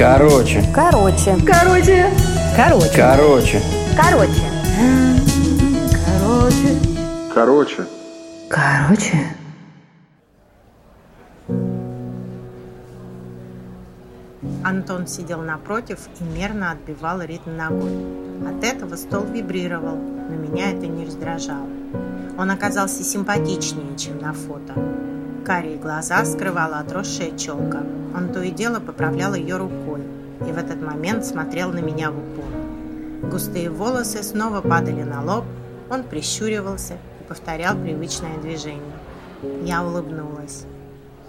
Короче. Короче. Короче. Короче. Короче. Короче. Короче. Короче. Короче. Антон сидел напротив и мерно отбивал ритм ногой. От этого стол вибрировал, но меня это не раздражало. Он оказался симпатичнее, чем на фото. Карие глаза скрывала отросшая челка. Он то и дело поправлял ее рукой и в этот момент смотрел на меня в упор. Густые волосы снова падали на лоб, он прищуривался и повторял привычное движение. Я улыбнулась.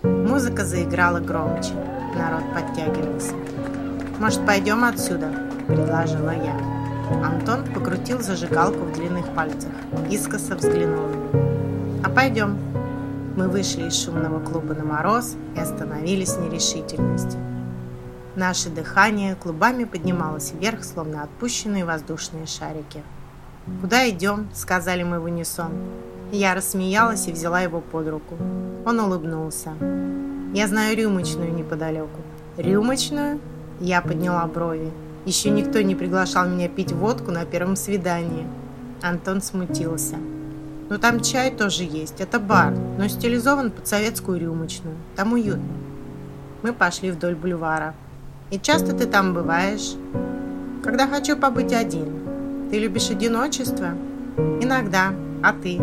Музыка заиграла громче. Народ подтягивался. «Может, пойдем отсюда?» – предложила я. Антон покрутил зажигалку в длинных пальцах. Искоса взглянул. «А пойдем». Мы вышли из шумного клуба на мороз и остановились в нерешительности. Наше дыхание клубами поднималось вверх, словно отпущенные воздушные шарики. «Куда идем?» – сказали мы в унисон. Я рассмеялась и взяла его под руку. Он улыбнулся. «Я знаю рюмочную неподалеку». «Рюмочную?» Я подняла брови. Еще никто не приглашал меня пить водку на первом свидании. Антон смутился. «Ну там чай тоже есть. Это бар, но стилизован под советскую рюмочную. Там уютно». Мы пошли вдоль бульвара. «И часто ты там бываешь?» «Когда хочу побыть один. Ты любишь одиночество?» «Иногда. А ты?»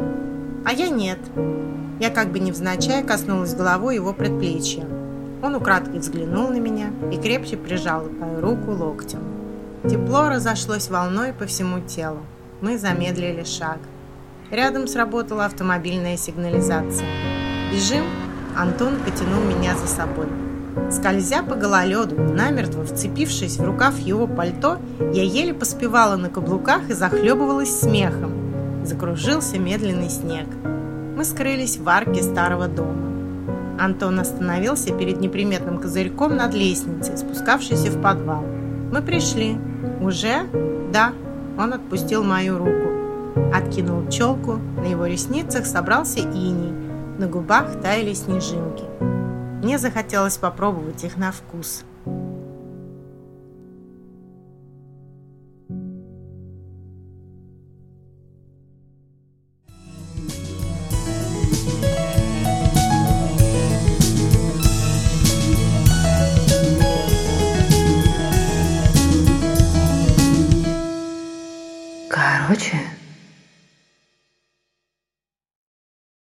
«А я нет». Я как бы невзначай коснулась головой его предплечья. Он украдкой взглянул на меня и крепче прижал мою руку локтем. Тепло разошлось волной по всему телу. Мы замедлили шаг. Рядом сработала автомобильная сигнализация. «Бежим!» Антон потянул меня за собой. Скользя по гололеду, намертво вцепившись в рукав его пальто, я еле поспевала на каблуках и захлебывалась смехом. Закружился медленный снег. Мы скрылись в арке старого дома. Антон остановился перед неприметным козырьком над лестницей, спускавшейся в подвал. Мы пришли. Уже? Да. Он отпустил мою руку. Откинул челку, на его ресницах собрался иней, на губах таяли снежинки. Мне захотелось попробовать их на вкус. Короче,